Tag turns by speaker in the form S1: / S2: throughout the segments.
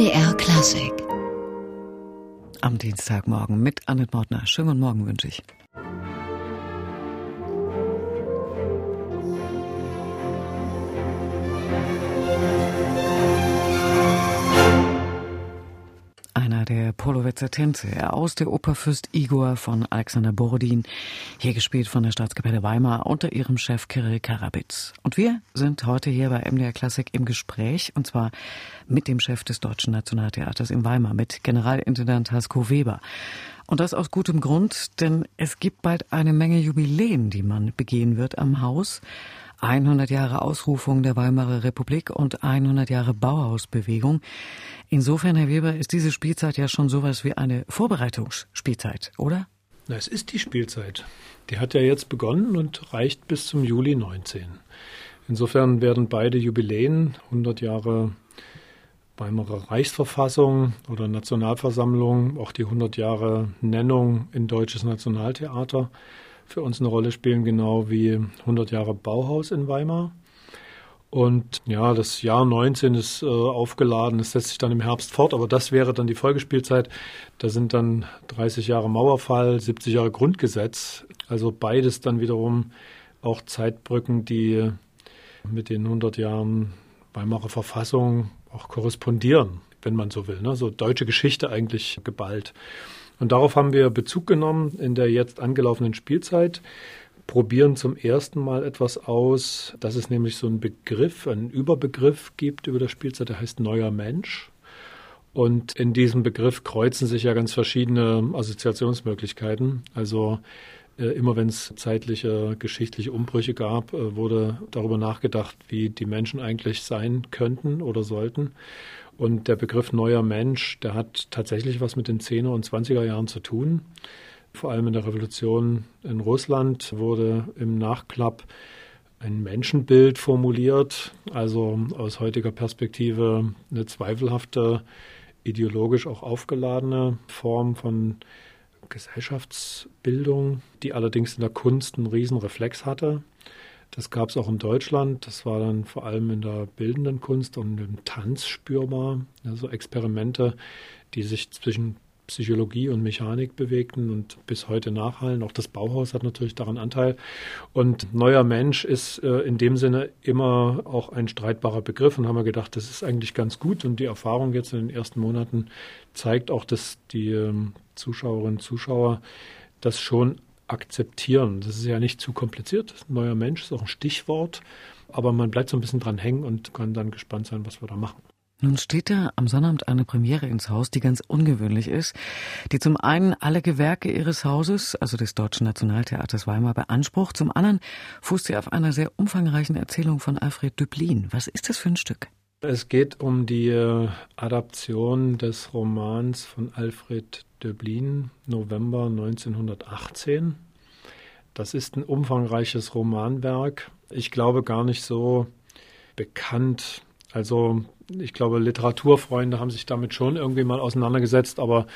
S1: MDR Klassik.
S2: Am Dienstagmorgen mit Annette Mortner. Schönen guten Morgen wünsche ich. Polowetzer Tänze aus der Oper Fürst Igor von Alexander Borodin, hier gespielt von der Staatskapelle Weimar unter ihrem Chef Kirill Karabitz. Und wir sind heute hier bei MDR Klassik im Gespräch, und zwar mit dem Chef des Deutschen Nationaltheaters in Weimar, mit Generalintendant Hasko Weber. Und das aus gutem Grund, denn es gibt bald eine Menge Jubiläen, die man begehen wird am Haus. 100 Jahre Ausrufung der Weimarer Republik und 100 Jahre Bauhausbewegung. Insofern, Herr Weber, ist diese Spielzeit ja schon sowas wie eine Vorbereitungsspielzeit, oder?
S3: Na, es ist die Spielzeit. Die hat ja jetzt begonnen und reicht bis zum Juli 19. Insofern werden beide Jubiläen, 100 Jahre Weimarer Reichsverfassung oder Nationalversammlung, auch die 100 Jahre Nennung in Deutsches Nationaltheater, für uns eine Rolle spielen, genau wie 100 Jahre Bauhaus in Weimar. Und ja, das Jahr 19 ist äh, aufgeladen, es setzt sich dann im Herbst fort, aber das wäre dann die Folgespielzeit. Da sind dann 30 Jahre Mauerfall, 70 Jahre Grundgesetz, also beides dann wiederum auch Zeitbrücken, die mit den 100 Jahren Weimarer Verfassung auch korrespondieren, wenn man so will. Ne? So deutsche Geschichte eigentlich geballt. Und darauf haben wir Bezug genommen in der jetzt angelaufenen Spielzeit, probieren zum ersten Mal etwas aus, dass es nämlich so einen Begriff, einen Überbegriff gibt über das Spielzeit, der heißt neuer Mensch. Und in diesem Begriff kreuzen sich ja ganz verschiedene Assoziationsmöglichkeiten. Also äh, immer wenn es zeitliche, geschichtliche Umbrüche gab, äh, wurde darüber nachgedacht, wie die Menschen eigentlich sein könnten oder sollten. Und der Begriff neuer Mensch, der hat tatsächlich was mit den 10er und 20er Jahren zu tun. Vor allem in der Revolution in Russland wurde im Nachklapp ein Menschenbild formuliert, also aus heutiger Perspektive eine zweifelhafte, ideologisch auch aufgeladene Form von Gesellschaftsbildung, die allerdings in der Kunst einen Riesenreflex hatte. Das gab es auch in Deutschland. Das war dann vor allem in der bildenden Kunst und im Tanz spürbar. Also Experimente, die sich zwischen Psychologie und Mechanik bewegten und bis heute nachhallen. Auch das Bauhaus hat natürlich daran Anteil. Und neuer Mensch ist äh, in dem Sinne immer auch ein streitbarer Begriff und haben wir gedacht, das ist eigentlich ganz gut. Und die Erfahrung jetzt in den ersten Monaten zeigt auch, dass die ähm, Zuschauerinnen und Zuschauer das schon akzeptieren. Das ist ja nicht zu kompliziert. Neuer Mensch ist auch ein Stichwort, aber man bleibt so ein bisschen dran hängen und kann dann gespannt sein, was wir da machen.
S2: Nun steht da am Sonnabend eine Premiere ins Haus, die ganz ungewöhnlich ist, die zum einen alle Gewerke ihres Hauses, also des Deutschen Nationaltheaters Weimar, beansprucht, zum anderen fußt sie auf einer sehr umfangreichen Erzählung von Alfred Döblin. Was ist das für ein Stück?
S3: Es geht um die äh, Adaption des Romans von Alfred Döblin, November 1918. Das ist ein umfangreiches Romanwerk. Ich glaube gar nicht so bekannt. Also ich glaube, Literaturfreunde haben sich damit schon irgendwie mal auseinandergesetzt, aber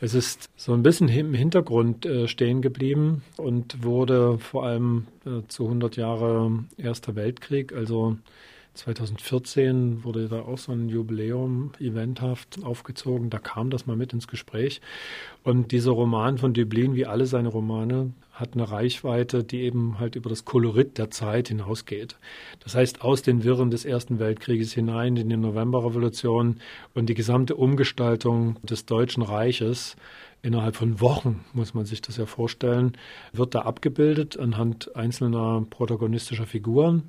S3: es ist so ein bisschen im Hintergrund äh, stehen geblieben und wurde vor allem äh, zu 100 Jahre Erster Weltkrieg, also 2014 wurde da auch so ein Jubiläum eventhaft aufgezogen. Da kam das mal mit ins Gespräch. Und dieser Roman von Dublin, wie alle seine Romane, hat eine Reichweite, die eben halt über das Kolorit der Zeit hinausgeht. Das heißt, aus den Wirren des Ersten Weltkrieges hinein in die Novemberrevolution und die gesamte Umgestaltung des Deutschen Reiches innerhalb von Wochen, muss man sich das ja vorstellen, wird da abgebildet anhand einzelner protagonistischer Figuren.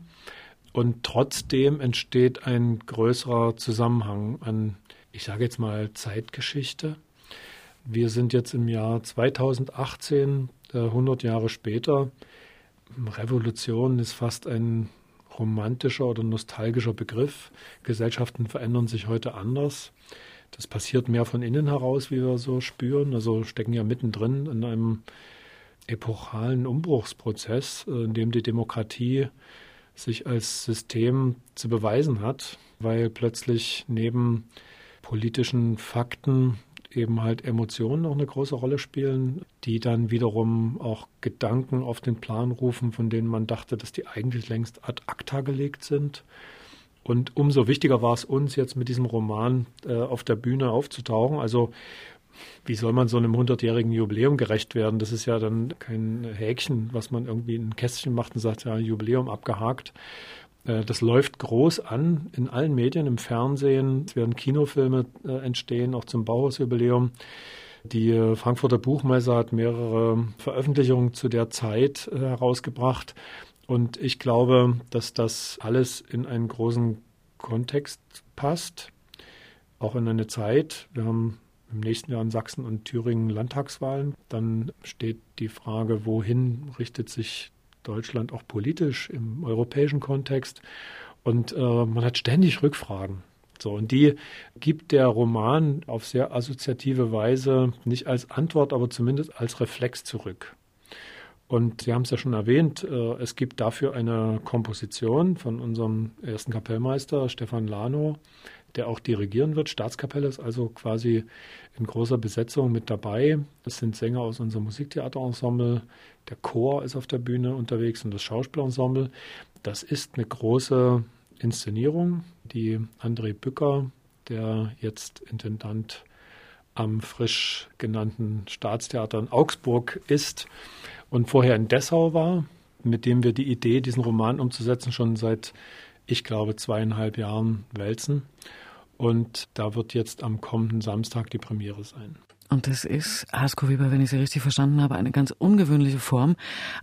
S3: Und trotzdem entsteht ein größerer Zusammenhang an, ich sage jetzt mal, Zeitgeschichte. Wir sind jetzt im Jahr 2018, 100 äh, Jahre später. Revolution ist fast ein romantischer oder nostalgischer Begriff. Gesellschaften verändern sich heute anders. Das passiert mehr von innen heraus, wie wir so spüren. Also stecken ja mittendrin in einem epochalen Umbruchsprozess, äh, in dem die Demokratie sich als System zu beweisen hat, weil plötzlich neben politischen Fakten eben halt Emotionen auch eine große Rolle spielen, die dann wiederum auch Gedanken auf den Plan rufen, von denen man dachte, dass die eigentlich längst ad acta gelegt sind. Und umso wichtiger war es uns jetzt mit diesem Roman äh, auf der Bühne aufzutauchen. Also wie soll man so einem hundertjährigen Jubiläum gerecht werden? Das ist ja dann kein Häkchen, was man irgendwie in ein Kästchen macht und sagt, ja, Jubiläum abgehakt. Äh, das läuft groß an in allen Medien, im Fernsehen. Es werden Kinofilme äh, entstehen, auch zum Bauhausjubiläum. Die äh, Frankfurter Buchmesse hat mehrere Veröffentlichungen zu der Zeit herausgebracht. Und ich glaube, dass das alles in einen großen Kontext passt, auch in eine Zeit. Wir haben im nächsten Jahr in Sachsen und Thüringen Landtagswahlen. Dann steht die Frage, wohin richtet sich Deutschland auch politisch im europäischen Kontext. Und äh, man hat ständig Rückfragen. So, und die gibt der Roman auf sehr assoziative Weise nicht als Antwort, aber zumindest als Reflex zurück. Und Sie haben es ja schon erwähnt, äh, es gibt dafür eine Komposition von unserem ersten Kapellmeister Stefan Lano, der auch dirigieren wird. Staatskapelle ist also quasi in großer Besetzung mit dabei. Es sind Sänger aus unserem Musiktheaterensemble, der Chor ist auf der Bühne unterwegs und das Schauspielensemble. Das ist eine große Inszenierung, die André Bücker, der jetzt Intendant am frisch genannten Staatstheater in Augsburg ist und vorher in Dessau war, mit dem wir die Idee, diesen Roman umzusetzen, schon seit, ich glaube, zweieinhalb Jahren wälzen. Und da wird jetzt am kommenden Samstag die Premiere sein.
S2: Und das ist, Hasko Weber, wenn ich Sie richtig verstanden habe, eine ganz ungewöhnliche Form.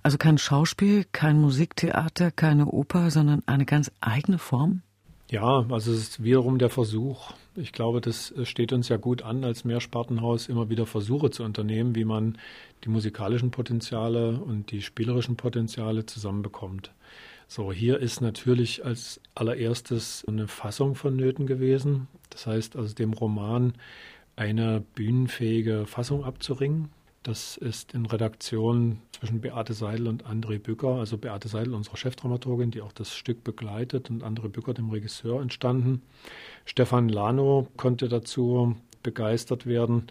S2: Also kein Schauspiel, kein Musiktheater, keine Oper, sondern eine ganz eigene Form?
S3: Ja, also es ist wiederum der Versuch. Ich glaube, das steht uns ja gut an, als Mehrspartenhaus immer wieder Versuche zu unternehmen, wie man die musikalischen Potenziale und die spielerischen Potenziale zusammenbekommt. So, hier ist natürlich als allererstes eine Fassung vonnöten gewesen. Das heißt, aus dem Roman eine bühnenfähige Fassung abzuringen. Das ist in Redaktion zwischen Beate Seidel und André Bücker, also Beate Seidel, unsere Chefdramaturgin, die auch das Stück begleitet, und André Bücker, dem Regisseur, entstanden. Stefan Lano konnte dazu begeistert werden,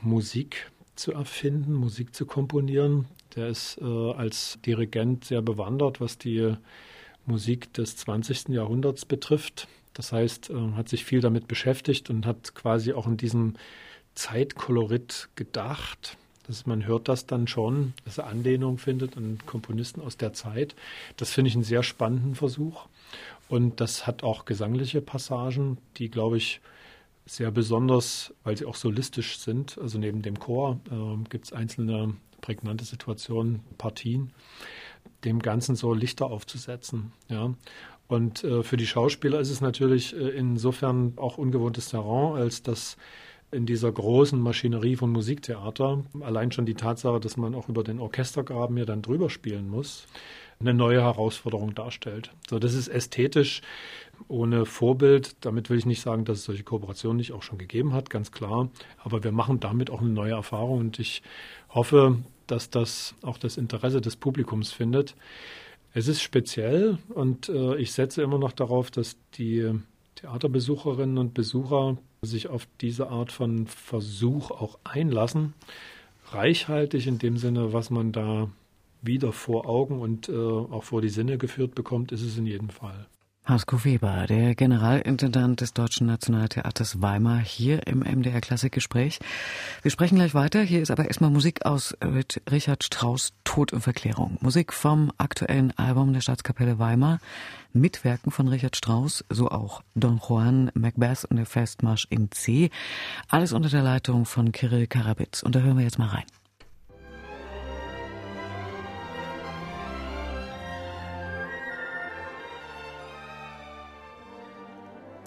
S3: Musik zu erfinden, Musik zu komponieren. Der ist äh, als Dirigent sehr bewandert, was die Musik des 20. Jahrhunderts betrifft. Das heißt, äh, hat sich viel damit beschäftigt und hat quasi auch in diesem Zeitkolorit gedacht. Das, man hört das dann schon, dass er Anlehnung findet an Komponisten aus der Zeit. Das finde ich einen sehr spannenden Versuch. Und das hat auch gesangliche Passagen, die, glaube ich, sehr besonders, weil sie auch solistisch sind. Also neben dem Chor äh, gibt es einzelne prägnante Situationen, Partien, dem Ganzen so Lichter aufzusetzen. Ja. Und äh, für die Schauspieler ist es natürlich äh, insofern auch ungewohntes Terrain, als dass in dieser großen Maschinerie von Musiktheater allein schon die Tatsache, dass man auch über den Orchestergraben ja dann drüber spielen muss, eine neue Herausforderung darstellt. So, das ist ästhetisch ohne Vorbild. Damit will ich nicht sagen, dass es solche Kooperationen nicht auch schon gegeben hat, ganz klar. Aber wir machen damit auch eine neue Erfahrung und ich hoffe, dass das auch das Interesse des Publikums findet. Es ist speziell und äh, ich setze immer noch darauf, dass die Theaterbesucherinnen und Besucher sich auf diese Art von Versuch auch einlassen. Reichhaltig in dem Sinne, was man da wieder vor Augen und äh, auch vor die Sinne geführt bekommt, ist es in jedem Fall.
S2: Hasko Weber, der Generalintendant des Deutschen Nationaltheaters Weimar, hier im MDR Klassikgespräch. Wir sprechen gleich weiter. Hier ist aber erstmal Musik aus Richard Strauss Tod und Verklärung. Musik vom aktuellen Album der Staatskapelle Weimar. Mitwerken von Richard Strauss, so auch Don Juan, Macbeth und der Festmarsch in C. Alles unter der Leitung von Kirill Karabitz. Und da hören wir jetzt mal rein.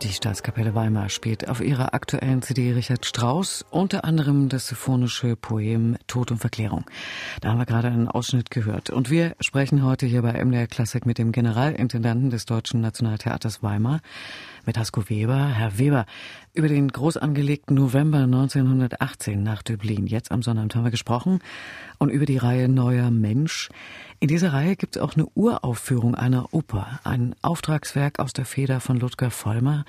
S2: Die Staatskapelle Weimar spielt auf ihrer aktuellen CD Richard Strauss unter anderem das symphonische Poem Tod und Verklärung. Da haben wir gerade einen Ausschnitt gehört. Und wir sprechen heute hier bei MDR Klassik mit dem Generalintendanten des Deutschen Nationaltheaters Weimar, mit Hasko Weber. Herr Weber, über den groß angelegten November 1918 nach Dublin, jetzt am Sonnabend haben wir gesprochen, und über die Reihe Neuer Mensch. In dieser Reihe gibt es auch eine Uraufführung einer Oper, ein Auftragswerk aus der Feder von Ludger Vollmer.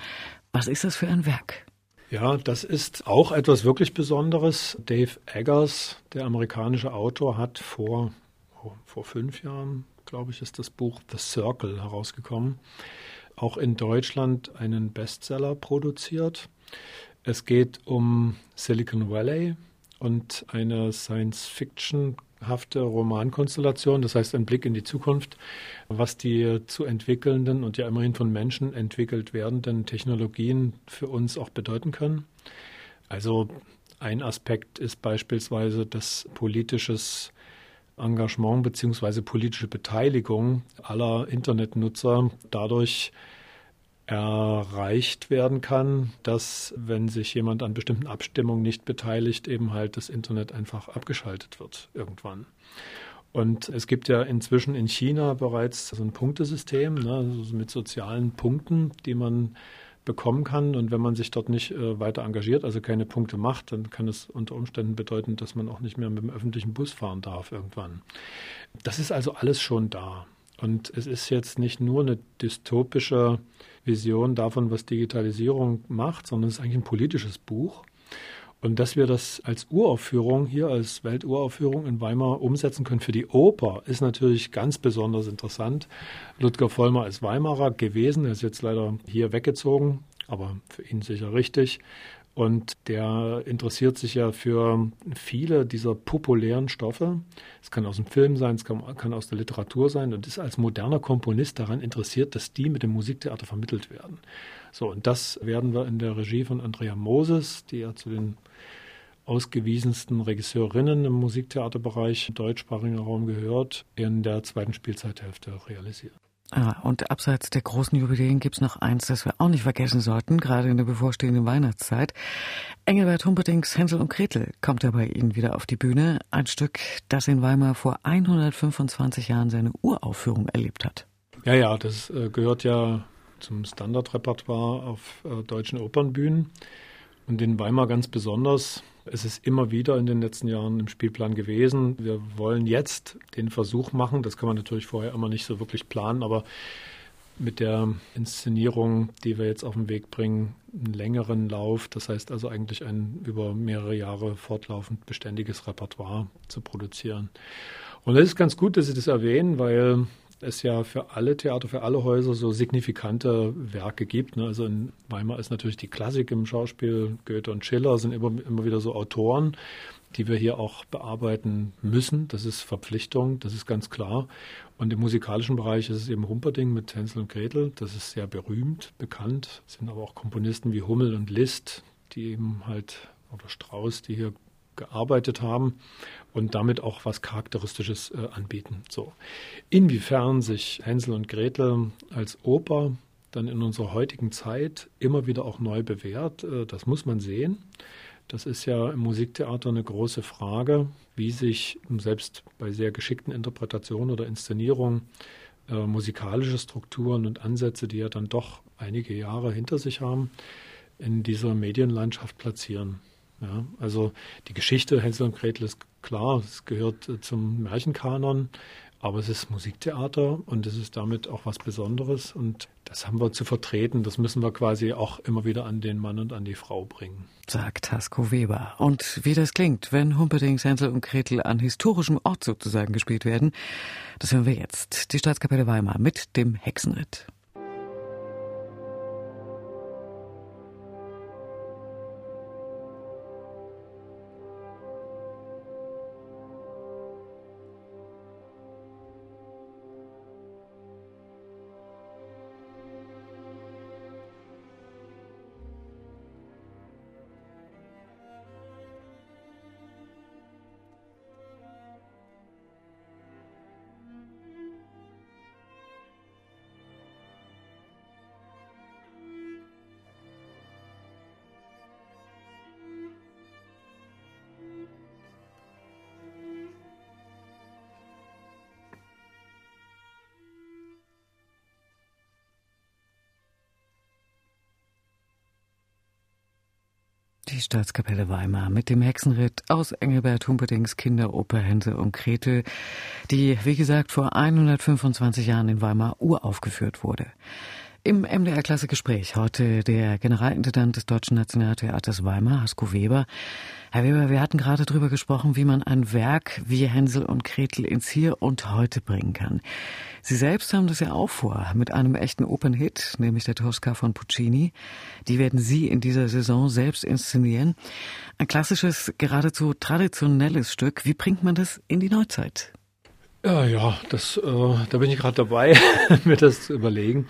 S2: Was ist das für ein Werk?
S3: Ja, das ist auch etwas wirklich Besonderes. Dave Eggers, der amerikanische Autor, hat vor, oh, vor fünf Jahren, glaube ich, ist das Buch The Circle herausgekommen. Auch in Deutschland einen Bestseller produziert. Es geht um Silicon Valley und eine Science-Fiction hafte Romankonstellation, das heißt ein Blick in die Zukunft, was die zu entwickelnden und ja immerhin von Menschen entwickelt werdenden Technologien für uns auch bedeuten können. Also ein Aspekt ist beispielsweise, dass politisches Engagement bzw. politische Beteiligung aller Internetnutzer dadurch erreicht werden kann, dass, wenn sich jemand an bestimmten Abstimmungen nicht beteiligt, eben halt das Internet einfach abgeschaltet wird irgendwann. Und es gibt ja inzwischen in China bereits so ein Punktesystem ne, also mit sozialen Punkten, die man bekommen kann. Und wenn man sich dort nicht äh, weiter engagiert, also keine Punkte macht, dann kann es unter Umständen bedeuten, dass man auch nicht mehr mit dem öffentlichen Bus fahren darf irgendwann. Das ist also alles schon da. Und es ist jetzt nicht nur eine dystopische Vision davon, was Digitalisierung macht, sondern es ist eigentlich ein politisches Buch. Und dass wir das als Uraufführung hier, als Welturaufführung in Weimar umsetzen können für die Oper, ist natürlich ganz besonders interessant. Ludger Vollmer ist Weimarer gewesen, er ist jetzt leider hier weggezogen, aber für ihn sicher richtig. Und der interessiert sich ja für viele dieser populären Stoffe. Es kann aus dem Film sein, es kann, kann, aus der Literatur sein und ist als moderner Komponist daran interessiert, dass die mit dem Musiktheater vermittelt werden. So, und das werden wir in der Regie von Andrea Moses, die ja zu den ausgewiesensten Regisseurinnen im Musiktheaterbereich im deutschsprachigen Raum gehört, in der zweiten Spielzeithälfte realisieren.
S2: Ah, und abseits der großen Jubiläen gibt's noch eins, das wir auch nicht vergessen sollten, gerade in der bevorstehenden Weihnachtszeit. Engelbert Humperdings Hänsel und Gretel kommt ja bei Ihnen wieder auf die Bühne. Ein Stück, das in Weimar vor 125 Jahren seine Uraufführung erlebt hat.
S3: Ja, ja, das äh, gehört ja zum Standardrepertoire auf äh, deutschen Opernbühnen. Und in Weimar ganz besonders. Es ist immer wieder in den letzten Jahren im Spielplan gewesen. Wir wollen jetzt den Versuch machen, das kann man natürlich vorher immer nicht so wirklich planen, aber mit der Inszenierung, die wir jetzt auf den Weg bringen, einen längeren Lauf, das heißt also eigentlich ein über mehrere Jahre fortlaufend beständiges Repertoire zu produzieren. Und es ist ganz gut, dass Sie das erwähnen, weil es ja für alle Theater, für alle Häuser so signifikante Werke gibt. Ne? Also in Weimar ist natürlich die Klassik im Schauspiel, Goethe und Schiller sind immer, immer wieder so Autoren, die wir hier auch bearbeiten müssen. Das ist Verpflichtung, das ist ganz klar. Und im musikalischen Bereich ist es eben Humperding mit Hänsel und Gretel. Das ist sehr berühmt, bekannt. Es sind aber auch Komponisten wie Hummel und Liszt, die eben halt, oder Strauss, die hier gearbeitet haben und damit auch was Charakteristisches äh, anbieten. So. Inwiefern sich Hänsel und Gretel als Oper dann in unserer heutigen Zeit immer wieder auch neu bewährt, äh, das muss man sehen. Das ist ja im Musiktheater eine große Frage, wie sich selbst bei sehr geschickten Interpretationen oder Inszenierungen äh, musikalische Strukturen und Ansätze, die ja dann doch einige Jahre hinter sich haben, in dieser Medienlandschaft platzieren. Ja, also die Geschichte Hänsel und Gretel ist klar, es gehört äh, zum Märchenkanon, aber es ist Musiktheater und es ist damit auch was Besonderes und das haben wir zu vertreten. Das müssen wir quasi auch immer wieder an den Mann und an die Frau bringen.
S2: Sagt Hasko Weber. Und wie das klingt, wenn Humperdinck, Hänsel und Gretel an historischem Ort sozusagen gespielt werden, das hören wir jetzt. Die Staatskapelle Weimar mit dem Hexenritt. Die Staatskapelle Weimar mit dem Hexenritt aus Engelbert Humperdings Kinderoper Hänsel und Gretel, die, wie gesagt, vor 125 Jahren in Weimar uraufgeführt wurde. Im MDR Klasse Gespräch heute der Generalintendant des Deutschen Nationaltheaters Weimar, Hasko Weber. Herr Weber, wir hatten gerade darüber gesprochen, wie man ein Werk wie Hänsel und Gretel ins Hier und Heute bringen kann. Sie selbst haben das ja auch vor, mit einem echten Open-Hit, nämlich der Tosca von Puccini. Die werden Sie in dieser Saison selbst inszenieren. Ein klassisches, geradezu traditionelles Stück. Wie bringt man das in die Neuzeit?
S3: Ja, ja, das, äh, da bin ich gerade dabei, mir das zu überlegen.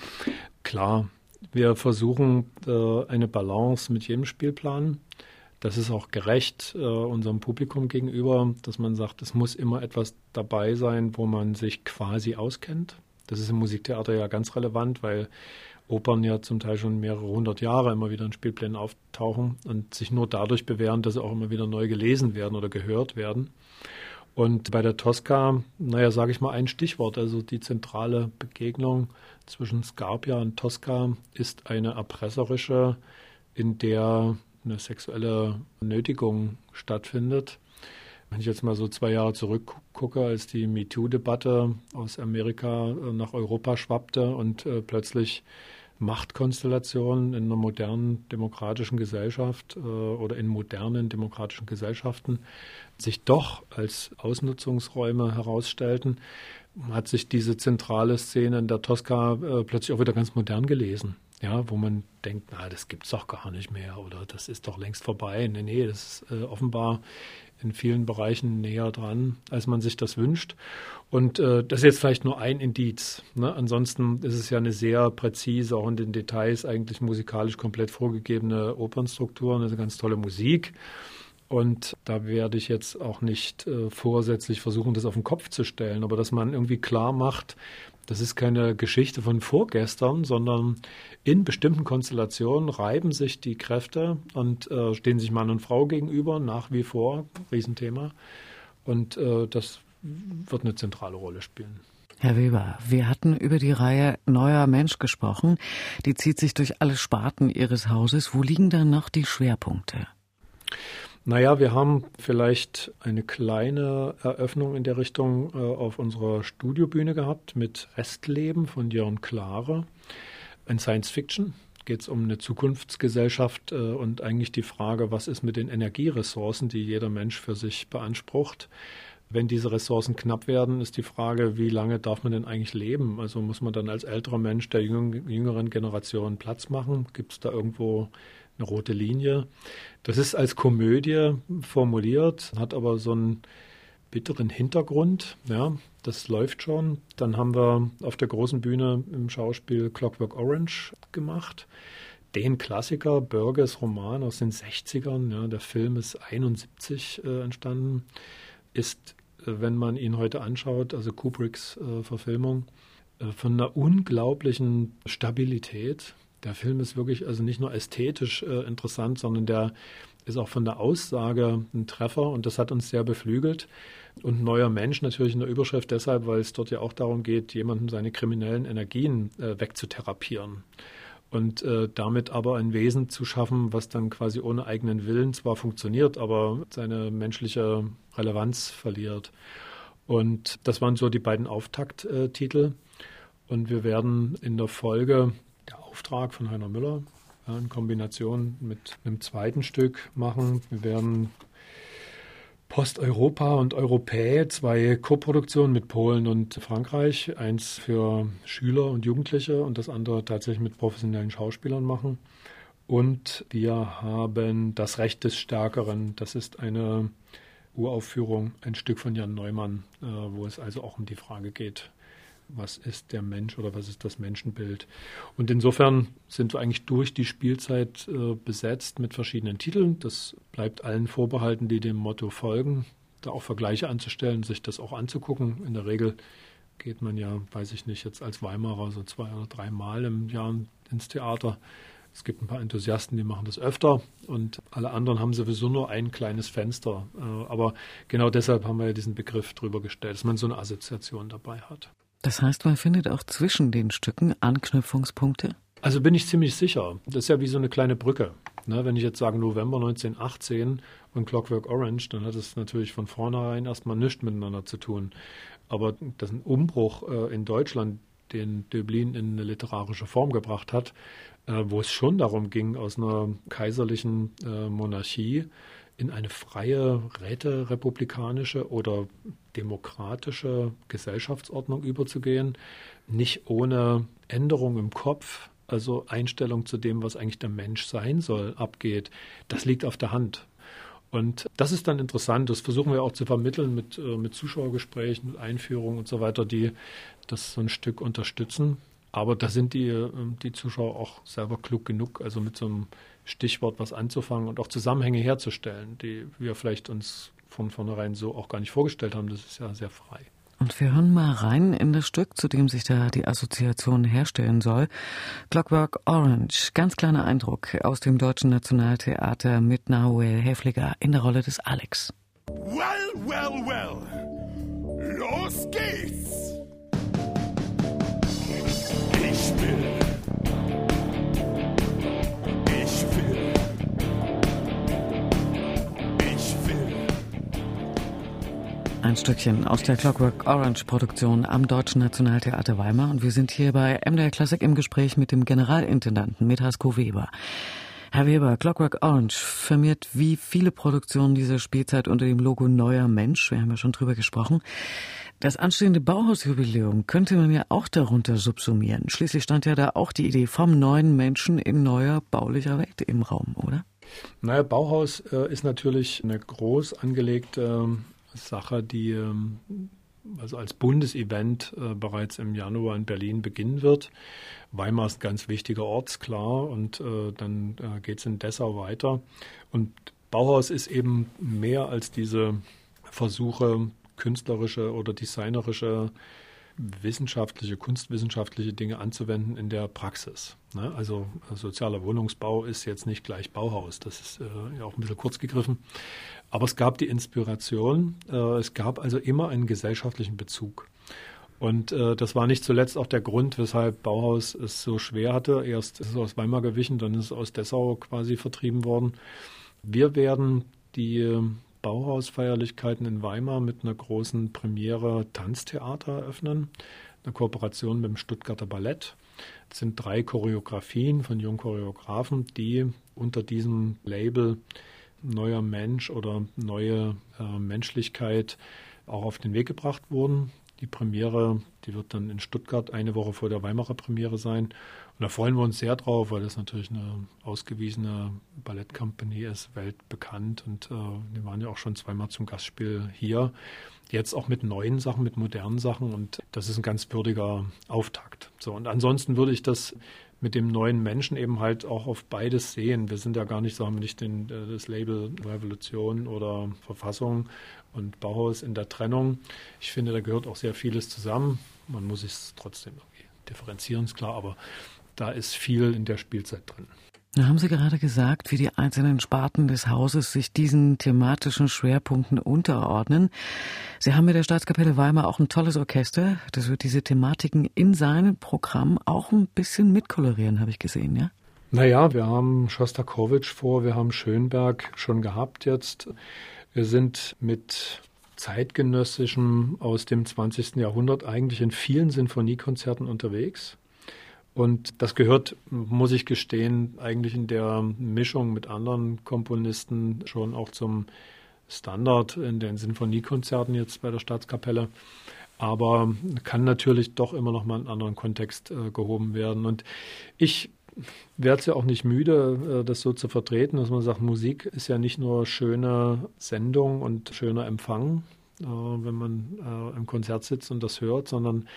S3: Klar, wir versuchen äh, eine Balance mit jedem Spielplan. Das ist auch gerecht äh, unserem Publikum gegenüber, dass man sagt, es muss immer etwas dabei sein, wo man sich quasi auskennt. Das ist im Musiktheater ja ganz relevant, weil Opern ja zum Teil schon mehrere hundert Jahre immer wieder in Spielplänen auftauchen und sich nur dadurch bewähren, dass sie auch immer wieder neu gelesen werden oder gehört werden. Und bei der Tosca, naja, sage ich mal ein Stichwort. Also die zentrale Begegnung zwischen Scarpia und Tosca ist eine erpresserische, in der eine sexuelle Nötigung stattfindet. Wenn ich jetzt mal so zwei Jahre zurückgucke, als die MeToo-Debatte aus Amerika nach Europa schwappte und äh, plötzlich Machtkonstellationen in einer modernen demokratischen Gesellschaft äh, oder in modernen demokratischen Gesellschaften sich doch als Ausnutzungsräume herausstellten, hat sich diese zentrale Szene in der Tosca äh, plötzlich auch wieder ganz modern gelesen. Ja, wo man denkt, na, das gibt's doch gar nicht mehr oder das ist doch längst vorbei. Nee, nee, das ist äh, offenbar in vielen Bereichen näher dran, als man sich das wünscht. Und äh, das ist jetzt vielleicht nur ein Indiz. Ne? Ansonsten ist es ja eine sehr präzise, auch in den Details eigentlich musikalisch komplett vorgegebene Opernstruktur, eine ganz tolle Musik. Und da werde ich jetzt auch nicht äh, vorsätzlich versuchen, das auf den Kopf zu stellen, aber dass man irgendwie klar macht, das ist keine Geschichte von vorgestern, sondern in bestimmten Konstellationen reiben sich die Kräfte und äh, stehen sich Mann und Frau gegenüber, nach wie vor, Riesenthema. Und äh, das wird eine zentrale Rolle spielen.
S2: Herr Weber, wir hatten über die Reihe Neuer Mensch gesprochen. Die zieht sich durch alle Sparten Ihres Hauses. Wo liegen dann noch die Schwerpunkte?
S3: Naja, wir haben vielleicht eine kleine Eröffnung in der Richtung äh, auf unserer Studiobühne gehabt mit Restleben von Jörn Klare. Ein Science Fiction geht es um eine Zukunftsgesellschaft äh, und eigentlich die Frage, was ist mit den Energieressourcen, die jeder Mensch für sich beansprucht. Wenn diese Ressourcen knapp werden, ist die Frage, wie lange darf man denn eigentlich leben? Also muss man dann als älterer Mensch der jüngeren Generation Platz machen? Gibt es da irgendwo eine rote Linie. Das ist als Komödie formuliert, hat aber so einen bitteren Hintergrund. Ja, das läuft schon. Dann haben wir auf der großen Bühne im Schauspiel Clockwork Orange gemacht. Den Klassiker, Burgers Roman aus den 60ern, ja, der Film ist 71 äh, entstanden, ist, äh, wenn man ihn heute anschaut, also Kubricks äh, Verfilmung, äh, von einer unglaublichen Stabilität, der Film ist wirklich also nicht nur ästhetisch äh, interessant, sondern der ist auch von der Aussage ein Treffer und das hat uns sehr beflügelt. Und neuer Mensch natürlich in der Überschrift deshalb, weil es dort ja auch darum geht, jemandem seine kriminellen Energien äh, wegzutherapieren. Und äh, damit aber ein Wesen zu schaffen, was dann quasi ohne eigenen Willen zwar funktioniert, aber seine menschliche Relevanz verliert. Und das waren so die beiden Auftakttitel. Und wir werden in der Folge Auftrag von Heiner Müller in Kombination mit einem zweiten Stück machen. Wir werden Posteuropa und Europä, zwei Koproduktionen mit Polen und Frankreich, eins für Schüler und Jugendliche und das andere tatsächlich mit professionellen Schauspielern machen. Und wir haben Das Recht des Stärkeren. Das ist eine Uraufführung, ein Stück von Jan Neumann, äh, wo es also auch um die Frage geht, was ist der Mensch oder was ist das Menschenbild. Und insofern sind wir eigentlich durch die Spielzeit äh, besetzt mit verschiedenen Titeln. Das bleibt allen vorbehalten, die dem Motto folgen, da auch Vergleiche anzustellen, sich das auch anzugucken. In der Regel geht man ja, weiß ich nicht, jetzt als Weimarer so zwei oder drei Mal im Jahr ins Theater. Es gibt ein paar Enthusiasten, die machen das öfter und alle anderen haben sowieso nur ein kleines Fenster. Äh, aber genau deshalb haben wir ja diesen Begriff drüber gestellt, dass man so eine Assoziation dabei hat.
S2: Das heißt, man findet auch zwischen den Stücken Anknüpfungspunkte?
S3: Also bin ich ziemlich sicher. Das ist ja wie so eine kleine Brücke. Ne, wenn ich jetzt sage November 1918 und Clockwork Orange, dann hat es natürlich von vornherein erstmal nichts miteinander zu tun. Aber das ist ein Umbruch äh, in Deutschland, den Döblin in eine literarische Form gebracht hat, äh, wo es schon darum ging, aus einer kaiserlichen äh, Monarchie in eine freie, räterepublikanische oder demokratische Gesellschaftsordnung überzugehen, nicht ohne Änderung im Kopf, also Einstellung zu dem, was eigentlich der Mensch sein soll, abgeht. Das liegt auf der Hand. Und das ist dann interessant. Das versuchen wir auch zu vermitteln mit, äh, mit Zuschauergesprächen, mit Einführungen und so weiter, die das so ein Stück unterstützen. Aber da sind die, ähm, die Zuschauer auch selber klug genug, also mit so einem Stichwort was anzufangen und auch Zusammenhänge herzustellen, die wir vielleicht uns von vornherein so auch gar nicht vorgestellt haben. Das ist ja sehr frei.
S2: Und wir hören mal rein in das Stück, zu dem sich da die Assoziation herstellen soll. Clockwork Orange. Ganz kleiner Eindruck aus dem Deutschen Nationaltheater mit Nahuel Häfliger in der Rolle des Alex.
S1: Well, well, well. Los geht's! Ich will
S2: Ein Stückchen aus der Clockwork Orange Produktion am Deutschen Nationaltheater Weimar und wir sind hier bei MDR Classic im Gespräch mit dem Generalintendanten Metrasko Weber. Herr Weber, Clockwork Orange firmiert wie viele Produktionen dieser Spielzeit unter dem Logo Neuer Mensch. Wir haben ja schon drüber gesprochen. Das anstehende Bauhausjubiläum könnte man ja auch darunter subsumieren. Schließlich stand ja da auch die Idee vom neuen Menschen in neuer baulicher Welt im Raum, oder?
S3: Naja, Bauhaus äh, ist natürlich eine groß angelegte Sache, die ähm, also als Bundesevent äh, bereits im Januar in Berlin beginnen wird. Weimar ist ein ganz wichtiger Ort, klar, und äh, dann äh, geht es in Dessau weiter. Und Bauhaus ist eben mehr als diese Versuche, künstlerische oder designerische wissenschaftliche, kunstwissenschaftliche Dinge anzuwenden in der Praxis. Ne? Also sozialer Wohnungsbau ist jetzt nicht gleich Bauhaus, das ist äh, ja auch ein bisschen kurz gegriffen. Aber es gab die Inspiration, äh, es gab also immer einen gesellschaftlichen Bezug. Und äh, das war nicht zuletzt auch der Grund, weshalb Bauhaus es so schwer hatte. Erst ist es aus Weimar gewichen, dann ist es aus Dessau quasi vertrieben worden. Wir werden die Bauhausfeierlichkeiten in Weimar mit einer großen Premiere Tanztheater eröffnen, eine Kooperation mit dem Stuttgarter Ballett. Es sind drei Choreografien von jungen Choreografen, die unter diesem Label neuer Mensch oder neue äh, Menschlichkeit auch auf den Weg gebracht wurden. Die Premiere, die wird dann in Stuttgart eine Woche vor der Weimarer Premiere sein. Und da freuen wir uns sehr drauf, weil das natürlich eine ausgewiesene Ballettcompany ist, weltbekannt. Und äh, wir waren ja auch schon zweimal zum Gastspiel hier. Jetzt auch mit neuen Sachen, mit modernen Sachen. Und das ist ein ganz würdiger Auftakt. So, und ansonsten würde ich das mit dem neuen Menschen eben halt auch auf beides sehen. Wir sind ja gar nicht, sagen wir nicht, den, äh, das Label Revolution oder Verfassung und Bauhaus in der Trennung. Ich finde, da gehört auch sehr vieles zusammen. Man muss es trotzdem irgendwie differenzieren, ist klar, aber da ist viel in der Spielzeit drin.
S2: Da haben Sie gerade gesagt, wie die einzelnen Sparten des Hauses sich diesen thematischen Schwerpunkten unterordnen. Sie haben mit der Staatskapelle Weimar auch ein tolles Orchester. Das wird diese Thematiken in seinem Programm auch ein bisschen mitkolorieren, habe ich gesehen, ja?
S3: Naja, wir haben Schostakowitsch vor, wir haben Schönberg schon gehabt jetzt. Wir sind mit zeitgenössischem aus dem 20. Jahrhundert eigentlich in vielen Sinfoniekonzerten unterwegs. Und das gehört, muss ich gestehen, eigentlich in der Mischung mit anderen Komponisten schon auch zum Standard in den Sinfoniekonzerten jetzt bei der Staatskapelle. Aber kann natürlich doch immer noch mal in einen anderen Kontext äh, gehoben werden. Und ich werde es ja auch nicht müde, äh, das so zu vertreten, dass man sagt, Musik ist ja nicht nur schöne Sendung und schöner Empfang, äh, wenn man äh, im Konzert sitzt und das hört, sondern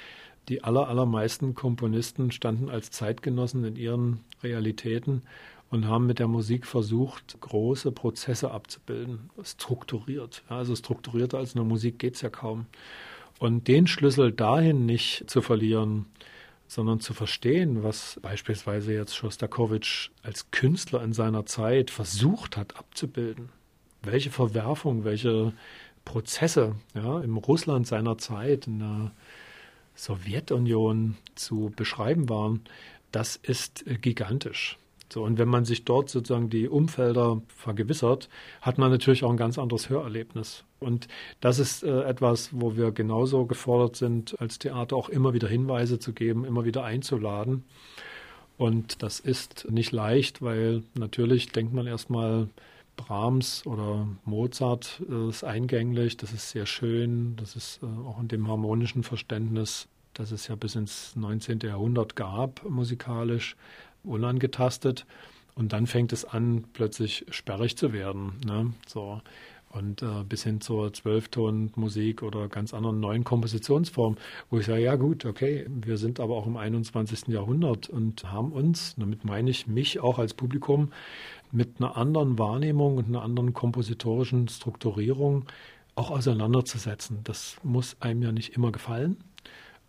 S3: die aller, allermeisten Komponisten standen als Zeitgenossen in ihren Realitäten und haben mit der Musik versucht, große Prozesse abzubilden, strukturiert. also strukturierter als in der Musik geht es ja kaum. Und den Schlüssel dahin nicht zu verlieren, sondern zu verstehen, was beispielsweise jetzt Schostakowitsch als Künstler in seiner Zeit versucht hat abzubilden. Welche Verwerfung, welche Prozesse ja, im Russland seiner Zeit, in der Sowjetunion zu beschreiben waren, das ist gigantisch. So, und wenn man sich dort sozusagen die Umfelder vergewissert, hat man natürlich auch ein ganz anderes Hörerlebnis. Und das ist äh, etwas, wo wir genauso gefordert sind, als Theater auch immer wieder Hinweise zu geben, immer wieder einzuladen. Und das ist nicht leicht, weil natürlich denkt man erstmal, Brahms oder Mozart äh, ist eingänglich, das ist sehr schön, das ist äh, auch in dem harmonischen Verständnis, das es ja bis ins 19. Jahrhundert gab, musikalisch, unangetastet. Und dann fängt es an, plötzlich sperrig zu werden. Ne? So. Und äh, bis hin zur Zwölftonmusik oder ganz anderen neuen Kompositionsformen, wo ich sage, ja gut, okay, wir sind aber auch im 21. Jahrhundert und haben uns, damit meine ich mich auch als Publikum, mit einer anderen Wahrnehmung und einer anderen kompositorischen Strukturierung auch auseinanderzusetzen. Das muss einem ja nicht immer gefallen,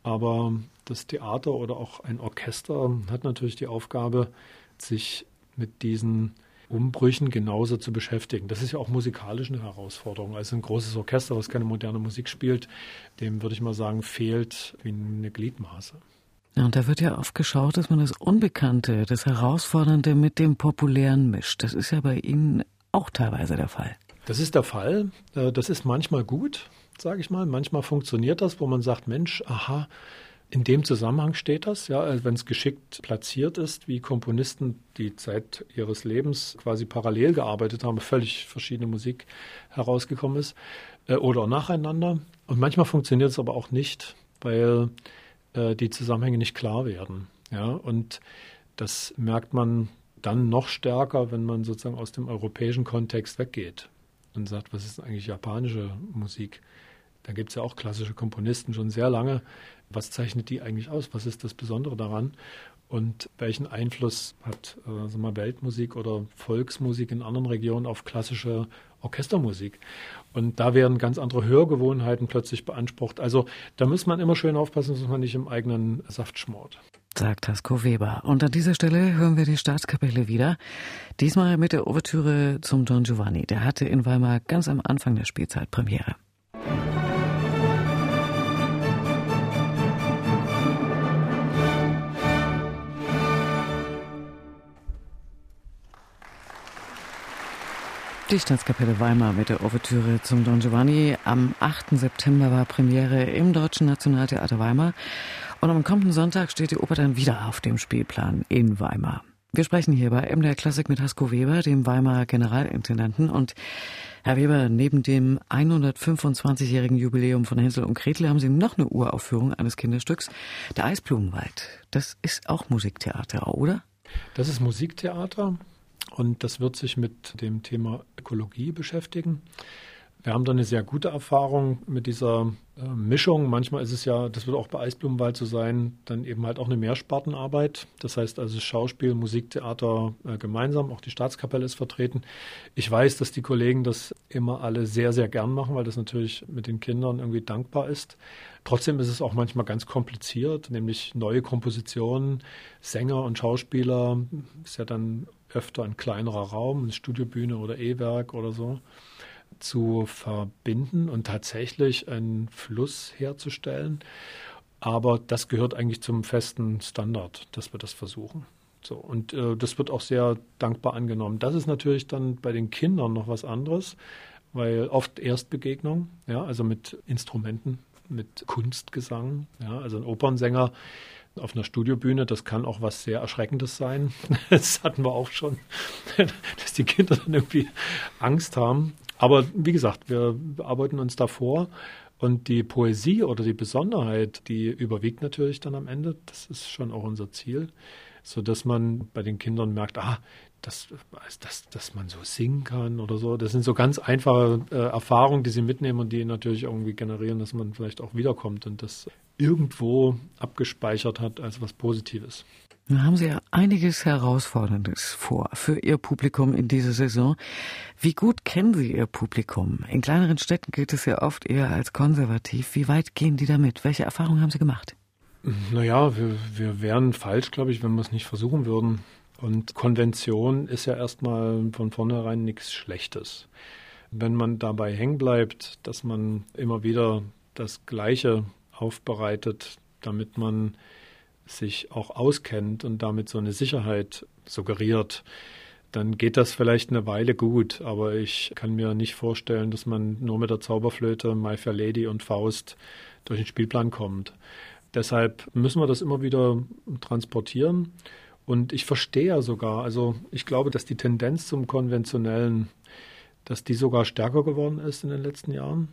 S3: aber das Theater oder auch ein Orchester hat natürlich die Aufgabe, sich mit diesen Umbrüchen genauso zu beschäftigen. Das ist ja auch musikalisch eine Herausforderung. Also ein großes Orchester, was keine moderne Musik spielt, dem würde ich mal sagen, fehlt wie eine Gliedmaße.
S2: Ja, und da wird ja oft geschaut, dass man das Unbekannte, das Herausfordernde mit dem Populären mischt. Das ist ja bei Ihnen auch teilweise der Fall.
S3: Das ist der Fall. Äh, das ist manchmal gut, sage ich mal. Manchmal funktioniert das, wo man sagt, Mensch, aha, in dem Zusammenhang steht das, ja, also wenn es geschickt platziert ist, wie Komponisten, die Zeit ihres Lebens quasi parallel gearbeitet haben, völlig verschiedene Musik herausgekommen ist, äh, oder nacheinander. Und manchmal funktioniert es aber auch nicht, weil äh, die Zusammenhänge nicht klar werden. Ja, und das merkt man dann noch stärker, wenn man sozusagen aus dem europäischen Kontext weggeht und sagt, was ist eigentlich japanische Musik? Da gibt es ja auch klassische Komponisten schon sehr lange. Was zeichnet die eigentlich aus? Was ist das Besondere daran? Und welchen Einfluss hat äh, wir, Weltmusik oder Volksmusik in anderen Regionen auf klassische Orchestermusik? Und da werden ganz andere Hörgewohnheiten plötzlich beansprucht. Also da muss man immer schön aufpassen, dass man nicht im eigenen Saft schmort
S2: sagt Hasko Weber. Und an dieser Stelle hören wir die Staatskapelle wieder. Diesmal mit der Ouvertüre zum Don Giovanni. Der hatte in Weimar ganz am Anfang der Spielzeit Premiere. Die Staatskapelle Weimar mit der Ouvertüre zum Don Giovanni. Am 8. September war Premiere im Deutschen Nationaltheater Weimar. Und am kommenden Sonntag steht die Oper dann wieder auf dem Spielplan in Weimar. Wir sprechen hier bei MDR Klassik mit Hasko Weber, dem Weimarer Generalintendanten. Und Herr Weber, neben dem 125-jährigen Jubiläum von Hänsel und Gretel haben Sie noch eine Uraufführung eines Kinderstücks, Der Eisblumenwald. Das ist auch Musiktheater, oder?
S3: Das ist Musiktheater. Und das wird sich mit dem Thema Ökologie beschäftigen. Wir haben da eine sehr gute Erfahrung mit dieser äh, Mischung. Manchmal ist es ja, das wird auch bei Eisblumenwald so sein, dann eben halt auch eine Mehrspartenarbeit. Das heißt also Schauspiel, Musik, Theater äh, gemeinsam. Auch die Staatskapelle ist vertreten. Ich weiß, dass die Kollegen das immer alle sehr, sehr gern machen, weil das natürlich mit den Kindern irgendwie dankbar ist. Trotzdem ist es auch manchmal ganz kompliziert, nämlich neue Kompositionen, Sänger und Schauspieler ist ja dann öfter ein kleinerer Raum, eine Studiobühne oder E-Werk oder so, zu verbinden und tatsächlich einen Fluss herzustellen. Aber das gehört eigentlich zum festen Standard, dass wir das versuchen. So, und äh, das wird auch sehr dankbar angenommen. Das ist natürlich dann bei den Kindern noch was anderes, weil oft Erstbegegnung, ja, also mit Instrumenten, mit Kunstgesang, ja, also ein Opernsänger auf einer Studiobühne, das kann auch was sehr Erschreckendes sein. Das hatten wir auch schon, dass die Kinder dann irgendwie Angst haben. Aber wie gesagt, wir arbeiten uns davor und die Poesie oder die Besonderheit, die überwiegt natürlich dann am Ende. Das ist schon auch unser Ziel, so dass man bei den Kindern merkt, ah, dass, dass, dass man so singen kann oder so. Das sind so ganz einfache äh, Erfahrungen, die sie mitnehmen und die natürlich irgendwie generieren, dass man vielleicht auch wiederkommt und das irgendwo abgespeichert hat als was Positives.
S2: Nun haben Sie ja einiges Herausforderndes vor für Ihr Publikum in dieser Saison. Wie gut kennen Sie Ihr Publikum? In kleineren Städten gilt es ja oft eher als konservativ. Wie weit gehen die damit? Welche Erfahrungen haben Sie gemacht?
S3: Naja, wir, wir wären falsch, glaube ich, wenn wir es nicht versuchen würden. Und Konvention ist ja erstmal von vornherein nichts Schlechtes. Wenn man dabei hängen bleibt, dass man immer wieder das Gleiche aufbereitet, damit man sich auch auskennt und damit so eine Sicherheit suggeriert, dann geht das vielleicht eine Weile gut, aber ich kann mir nicht vorstellen, dass man nur mit der Zauberflöte My Fair Lady und Faust durch den Spielplan kommt. Deshalb müssen wir das immer wieder transportieren. Und ich verstehe ja sogar, also ich glaube, dass die Tendenz zum konventionellen, dass die sogar stärker geworden ist in den letzten Jahren,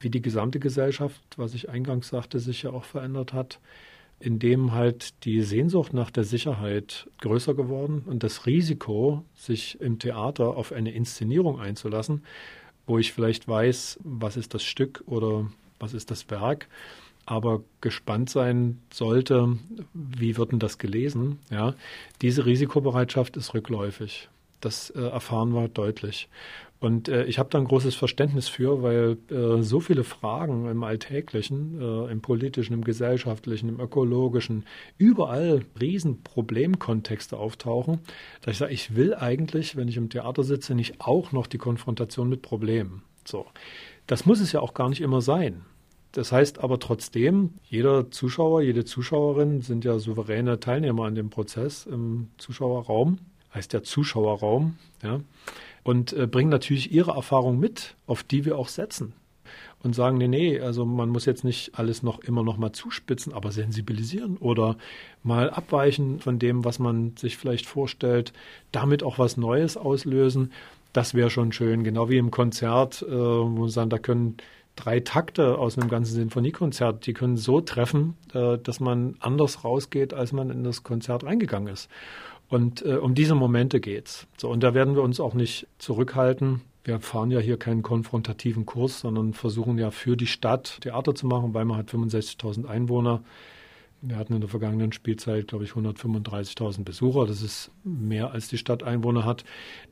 S3: wie die gesamte Gesellschaft, was ich eingangs sagte, sich ja auch verändert hat in dem halt die Sehnsucht nach der Sicherheit größer geworden und das Risiko, sich im Theater auf eine Inszenierung einzulassen, wo ich vielleicht weiß, was ist das Stück oder was ist das Werk, aber gespannt sein sollte, wie wird denn das gelesen? Ja, diese Risikobereitschaft ist rückläufig. Das äh, erfahren wir deutlich. Und äh, ich habe da ein großes Verständnis für, weil äh, so viele Fragen im Alltäglichen, äh, im politischen, im gesellschaftlichen, im ökologischen, überall Riesenproblemkontexte auftauchen, dass ich sage, ich will eigentlich, wenn ich im Theater sitze, nicht auch noch die Konfrontation mit Problemen. So. Das muss es ja auch gar nicht immer sein. Das heißt aber trotzdem, jeder Zuschauer, jede Zuschauerin sind ja souveräne Teilnehmer an dem Prozess im Zuschauerraum, heißt ja Zuschauerraum, ja und äh, bringen natürlich ihre Erfahrung mit, auf die wir auch setzen. Und sagen, nee, nee, also man muss jetzt nicht alles noch immer noch mal zuspitzen, aber sensibilisieren oder mal abweichen von dem, was man sich vielleicht vorstellt, damit auch was Neues auslösen. Das wäre schon schön, genau wie im Konzert, äh, wo sagen, da können drei Takte aus einem ganzen Sinfoniekonzert, die können so treffen, äh, dass man anders rausgeht, als man in das Konzert reingegangen ist. Und äh, um diese Momente geht's. So, und da werden wir uns auch nicht zurückhalten. Wir fahren ja hier keinen konfrontativen Kurs, sondern versuchen ja für die Stadt Theater zu machen. Weimar hat 65.000 Einwohner. Wir hatten in der vergangenen Spielzeit, glaube ich, 135.000 Besucher. Das ist mehr, als die Stadt Einwohner hat.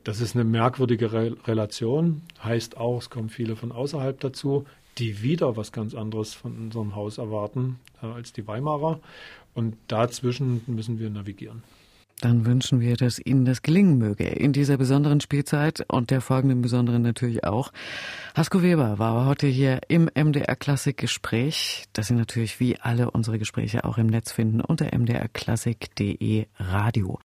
S3: Das ist eine merkwürdige Re Relation. Heißt auch, es kommen viele von außerhalb dazu, die wieder was ganz anderes von unserem Haus erwarten äh, als die Weimarer. Und dazwischen müssen wir navigieren.
S2: Dann wünschen wir, dass Ihnen das gelingen möge in dieser besonderen Spielzeit und der folgenden besonderen natürlich auch. Hasko Weber war heute hier im MDR Klassik Gespräch, das Sie natürlich wie alle unsere Gespräche auch im Netz finden unter mdrklassik.de Radio.